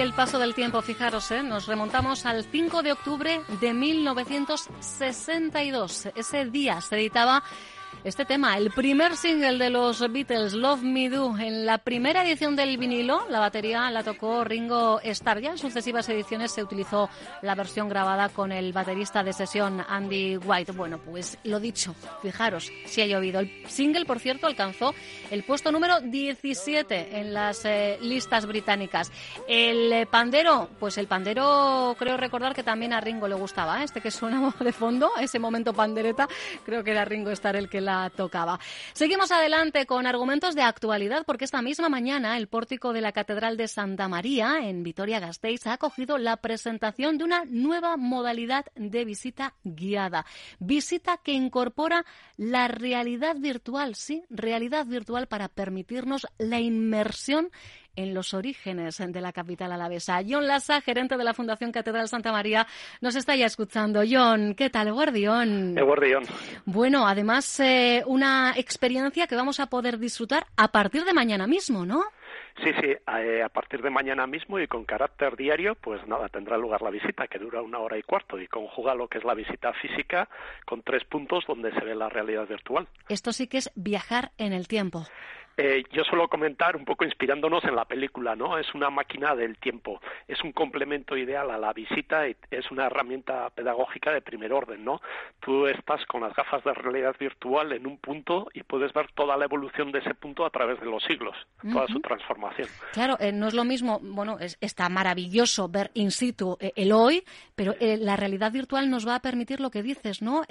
El paso del tiempo, fijaros, ¿eh? nos remontamos al 5 de octubre de 1962. Ese día se editaba este tema, el primer single de los Beatles, Love Me Do. En la primera edición del vinilo, la batería la tocó Ringo Starr. Ya en sucesivas ediciones se utilizó la versión grabada con el baterista de sesión Andy White. Bueno, pues lo dicho, fijaros si ha llovido. El single, por cierto, alcanzó el puesto número 17 en las eh, listas británicas. El eh, pandero, pues el pandero creo recordar que también a Ringo le gustaba, ¿eh? este que suena de fondo, ese momento pandereta, creo que era Ringo Starr el que la tocaba. Seguimos adelante con argumentos de actualidad porque esta misma mañana el pórtico de la Catedral de Santa María en Vitoria-Gasteiz ha acogido la presentación de una nueva modalidad de visita guiada. Visita que incorpora la realidad virtual, sí, realidad virtual para permitirnos la inmersión en los orígenes de la capital alavesa. John Lassa, gerente de la Fundación Catedral Santa María, nos está ya escuchando. John, ¿qué tal, Guardión? El guardián. Bueno, además eh, una experiencia que vamos a poder disfrutar a partir de mañana mismo, ¿no? Sí, sí, eh, a partir de mañana mismo y con carácter diario, pues nada, tendrá lugar la visita, que dura una hora y cuarto, y conjuga lo que es la visita física con tres puntos donde se ve la realidad virtual. Esto sí que es viajar en el tiempo. Eh, yo suelo comentar un poco inspirándonos en la película, ¿no? Es una máquina del tiempo, es un complemento ideal a la visita y es una herramienta pedagógica de primer orden, ¿no? Tú estás con las gafas de realidad virtual en un punto y puedes ver toda la evolución de ese punto a través de los siglos, toda su transformación. Claro, eh, no es lo mismo, bueno, es- está maravilloso ver in situ eh, el hoy, pero eh, la realidad virtual nos va a permitir lo que dices, ¿no?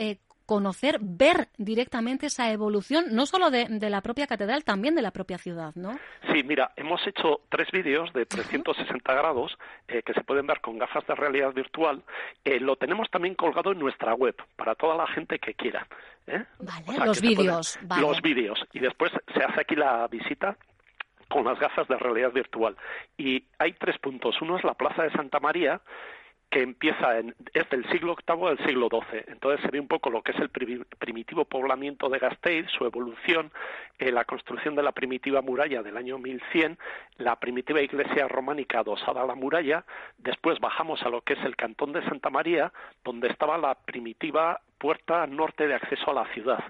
Conocer, ver directamente esa evolución, no solo de, de la propia catedral, también de la propia ciudad, ¿no? Sí, mira, hemos hecho tres vídeos de 360 grados eh, que se pueden ver con gafas de realidad virtual. Eh, lo tenemos también colgado en nuestra web para toda la gente que quiera. ¿eh? Vale, O sea, los pueden- vídeos, vale. Los vídeos. Y después se hace aquí la visita con las gafas de realidad virtual. Y hay tres puntos. Uno es la Plaza de Santa María, que empieza en, es del siglo VIII al siglo XII. Entonces se ve un poco lo que es el pri- primitivo poblamiento de Gasteiz, su evolución, eh, la construcción de la primitiva muralla del año 1100, la primitiva iglesia románica adosada a la muralla. Después bajamos a lo que es el cantón de Santa María, donde estaba la primitiva puerta norte de acceso a la ciudad.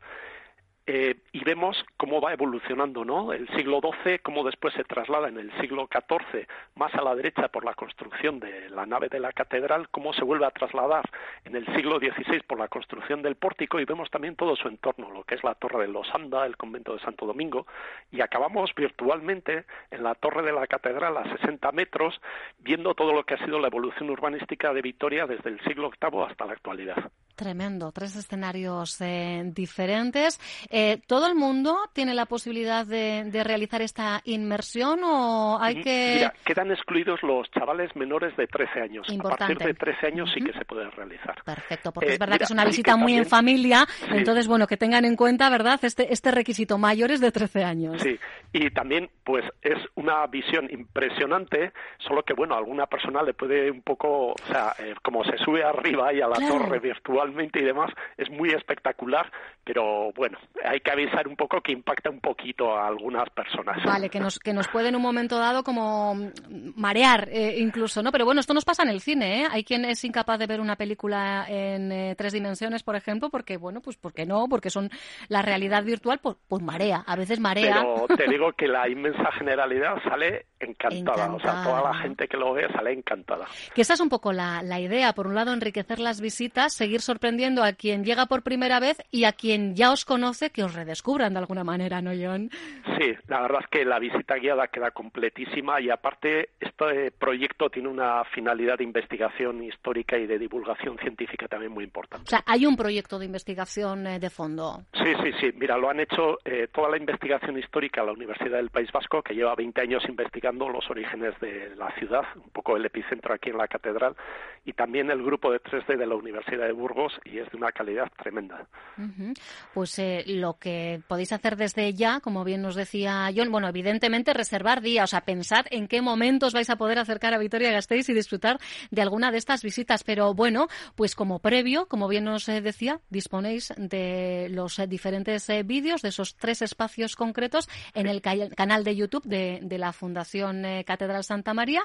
Eh, y vemos cómo va evolucionando, ¿no? El siglo XII, cómo después se traslada en el siglo XIV más a la derecha por la construcción de la nave de la catedral, cómo se vuelve a trasladar en el siglo XVI por la construcción del pórtico y vemos también todo su entorno, lo que es la Torre de los Anda, el convento de Santo Domingo, y acabamos virtualmente en la Torre de la Catedral a 60 metros, viendo todo lo que ha sido la evolución urbanística de Vitoria desde el siglo VIII hasta la actualidad. Tremendo, tres escenarios eh, diferentes. Eh, ¿Todo el mundo tiene la posibilidad de, de, realizar esta inmersión o hay que...? Mira, quedan excluidos los chavales menores de 13 años. Importante. A partir de 13 años sí que se puede realizar. Perfecto, porque eh, es verdad mira, que es una visita muy también, en familia, sí. entonces, bueno, que tengan en cuenta, ¿verdad?, este, este requisito, mayores de 13 años. Sí, y también, pues, es una visión impresionante, solo que, bueno, a alguna persona le puede un poco, o sea, eh, como se sube arriba y a la Claro. torre virtual y demás es muy espectacular, pero bueno, hay que avisar un poco que impacta un poquito a algunas personas. Vale, que nos, que nos puede en un momento dado como marear eh, incluso, ¿no? Pero bueno, esto nos pasa en el cine, ¿eh? Hay quien es incapaz de ver una película en eh, tres dimensiones, por ejemplo, porque, bueno, pues porque no, porque son la realidad virtual, pues, pues marea, a veces marea. Pero te digo que la inmensa generalidad sale encantada, encantada. o sea, toda la gente que lo ve sale encantada. Que esa es un poco la, la idea, por un lado, enriquecer las visitas, seguir sorprendiendo a quien llega por primera vez y a quien ya os conoce que os redescubran de alguna manera, ¿no, John? Sí, la verdad es que la visita guiada queda completísima y aparte este proyecto tiene una finalidad de investigación histórica y de divulgación científica también muy importante. O sea, hay un proyecto de investigación eh, de fondo. Sí, sí, sí. Mira, lo han hecho eh, toda la investigación histórica la Universidad del País Vasco, que lleva 20 años investigando los orígenes de la ciudad, un poco el epicentro aquí en la catedral, y también el grupo de 3D de la Universidad de Burgos, y es de una calidad tremenda. Uh -huh. Pues eh, lo que podéis hacer desde ya, como bien nos decía John, bueno, evidentemente reservar días, o sea, pensad en qué momentos vais a poder acercar a Vitoria-Gasteiz y disfrutar de alguna de estas visitas, pero bueno, pues como previo, como bien nos eh, decía, disponéis de los eh, diferentes vídeos, de esos tres espacios concretos en el ca canal de YouTube de, de la Fundación Catedral Santa María.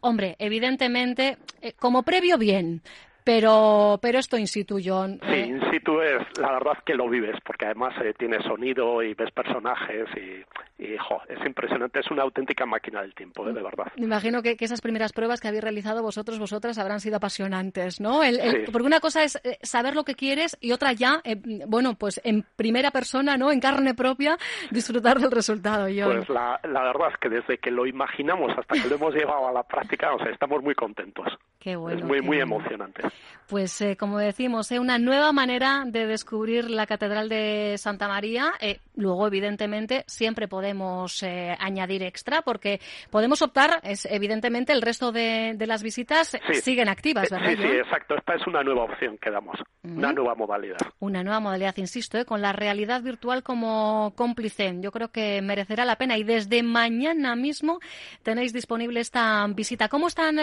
Hombre, evidentemente, como previo, bien, pero, pero esto in situ, John. Sí, in situ es, la verdad que lo vives, porque además eh, tiene sonido y ves personajes y, y jo, es impresionante, es una auténtica máquina del tiempo, eh, de verdad. Me imagino que, que, esas primeras pruebas que habéis realizado vosotros, vosotras, habrán sido apasionantes, ¿no? El, el, sí. Porque una cosa es eh, saber lo que quieres y otra ya, eh, bueno, pues en primera persona, ¿no? En carne propia, disfrutar del resultado, John. Pues la, la verdad es que desde que lo imaginamos hasta que lo hemos llevado a la práctica, o sea, estamos muy contentos. Qué bueno. Es muy, muy bueno. emocionante. Pues eh, como decimos, eh, una nueva manera de descubrir la Catedral de Santa María. Luego, evidentemente, siempre podemos eh, añadir extra porque podemos optar, es, evidentemente, el resto de, de las visitas sí. siguen activas, ¿verdad? Sí, sí, exacto. Esta es una nueva opción que damos, uh -huh. una nueva modalidad. Una nueva modalidad, insisto, con la realidad virtual como cómplice. Yo creo que merecerá la pena y desde mañana mismo tenéis disponible esta visita. ¿Cómo están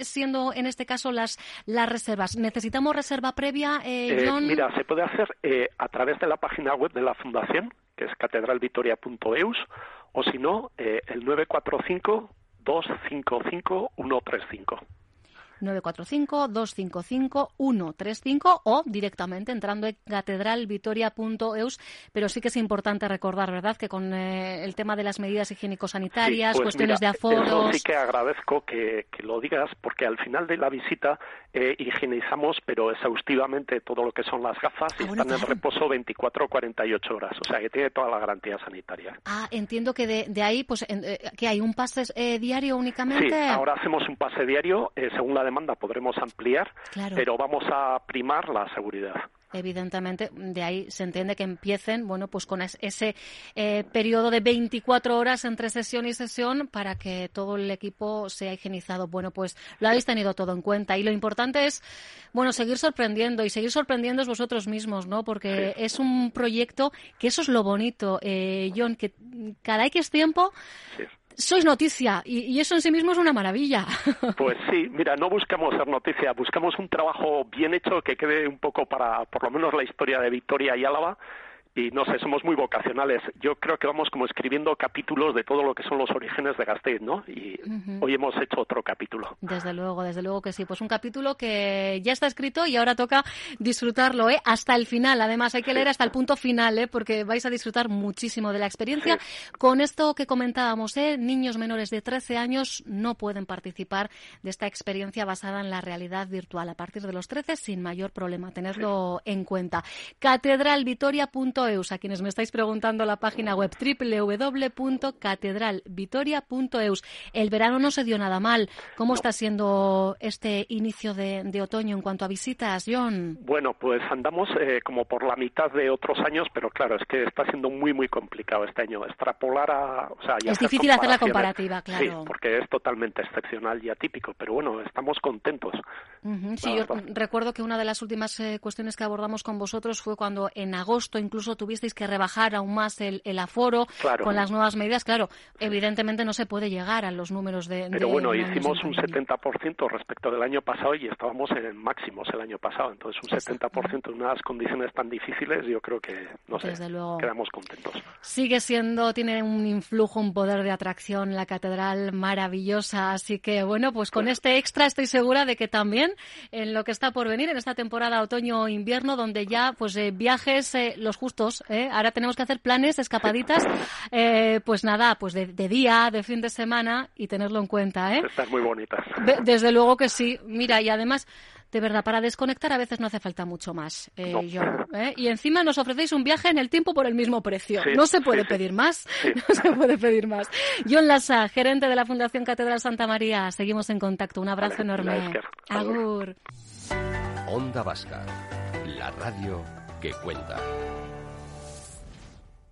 siendo, en este caso, las, las reservas? ¿Necesitamos reserva previa, eh, John? Eh, mira, se puede hacer eh, a través de la página web de la Fundación, que es catedralvitoria.eus, o si no, eh, el 945 255 135. 945-255-135 o directamente entrando en catedralvitoria.eus. Pero sí que es importante recordar, ¿verdad?, que con eh, el tema de las medidas higiénico-sanitarias, sí, pues cuestiones mira, de aforos. Sí que agradezco que, que, lo digas, porque al final de la visita eh, higienizamos, pero exhaustivamente, todo lo que son las gafas y ah, bueno, están claro. en reposo 24 o 48 horas. O sea, que tiene toda la garantía sanitaria. Ah, entiendo que de, de ahí, pues, en, eh, que hay un pase eh, diario únicamente. Sí, ahora hacemos un pase diario, eh, según la demanda podremos ampliar, claro. pero vamos a primar la seguridad. Evidentemente de ahí se entiende que empiecen bueno pues con ese eh, periodo de 24 horas entre sesión y sesión para que todo el equipo sea higienizado. Bueno pues lo habéis tenido todo en cuenta. Y lo importante es bueno seguir sorprendiendo. Y seguir sorprendiendo vosotros mismos no porque sí. es un proyecto que eso es lo bonito eh, John que cada X tiempo sí sois noticia y, y, eso en sí mismo es una maravilla. Pues sí, mira, no buscamos ser noticia, buscamos un trabajo bien hecho que quede un poco para, por lo menos, la historia de Victoria y Álava, y no sé, somos muy vocacionales. Yo creo que vamos como escribiendo capítulos de todo lo que son los orígenes de Gasteiz, ¿no? Y hoy hemos hecho otro capítulo. Desde luego, desde luego que sí. Pues un capítulo que ya está escrito y ahora toca disfrutarlo, ¿eh? Hasta el final. Además, hay que leer hasta el punto final, ¿eh? Porque vais a disfrutar muchísimo de la experiencia. Con esto que comentábamos, ¿eh? Niños menores de 13 años no pueden participar de esta experiencia basada en la realidad virtual a partir de los 13 sin mayor problema. Tenerlo en cuenta. Catedralvitoria.eus. A quienes me estáis preguntando la página web www.catedralvitoria.eus. El verano no se dio nada mal. ¿Cómo está siendo este inicio de, de otoño en cuanto a visitas, John? Bueno, pues andamos eh, como por la mitad de otros años, pero claro, es que está siendo muy, muy complicado este año. Extrapolar a. O sea, Es difícil hacer la comparativa, claro. Sí, porque es totalmente excepcional y atípico, pero bueno, estamos contentos. Sí, yo recuerdo que una de las últimas eh, cuestiones que abordamos con vosotros fue cuando en agosto incluso tuvisteis que rebajar aún más el, el aforo Claro. con las nuevas medidas. Claro, evidentemente no se puede llegar a los números de. Pero de bueno, hicimos un pandemia. 70% respecto del año pasado y estábamos en máximos el año pasado. Entonces, un 70% en unas condiciones tan difíciles, yo creo que, no sé, Desde luego. quedamos contentos. Sigue siendo, tiene un influjo, un poder de atracción la catedral maravillosa. Así que bueno, pues con este extra estoy segura de que también en lo que está por venir en esta temporada otoño-invierno, donde ya pues eh, viajes eh, los justos, ¿eh? ahora tenemos que hacer planes, escapaditas, eh, pues nada, pues de, de día, de fin de semana y tenerlo en cuenta. ¿eh? Están muy bonitas. De- desde luego que sí. Mira, y además, de verdad, para desconectar a veces no hace falta mucho más, eh, No. ¿eh? Y encima nos ofrecéis un viaje en el tiempo por el mismo precio. Sí, no se puede sí. pedir más. Sí. No se puede pedir más. John Lassa, gerente de la Fundación Catedral Santa María. Seguimos en contacto. Un abrazo Vale, enorme. Agur. Onda Vasca, la radio que cuenta.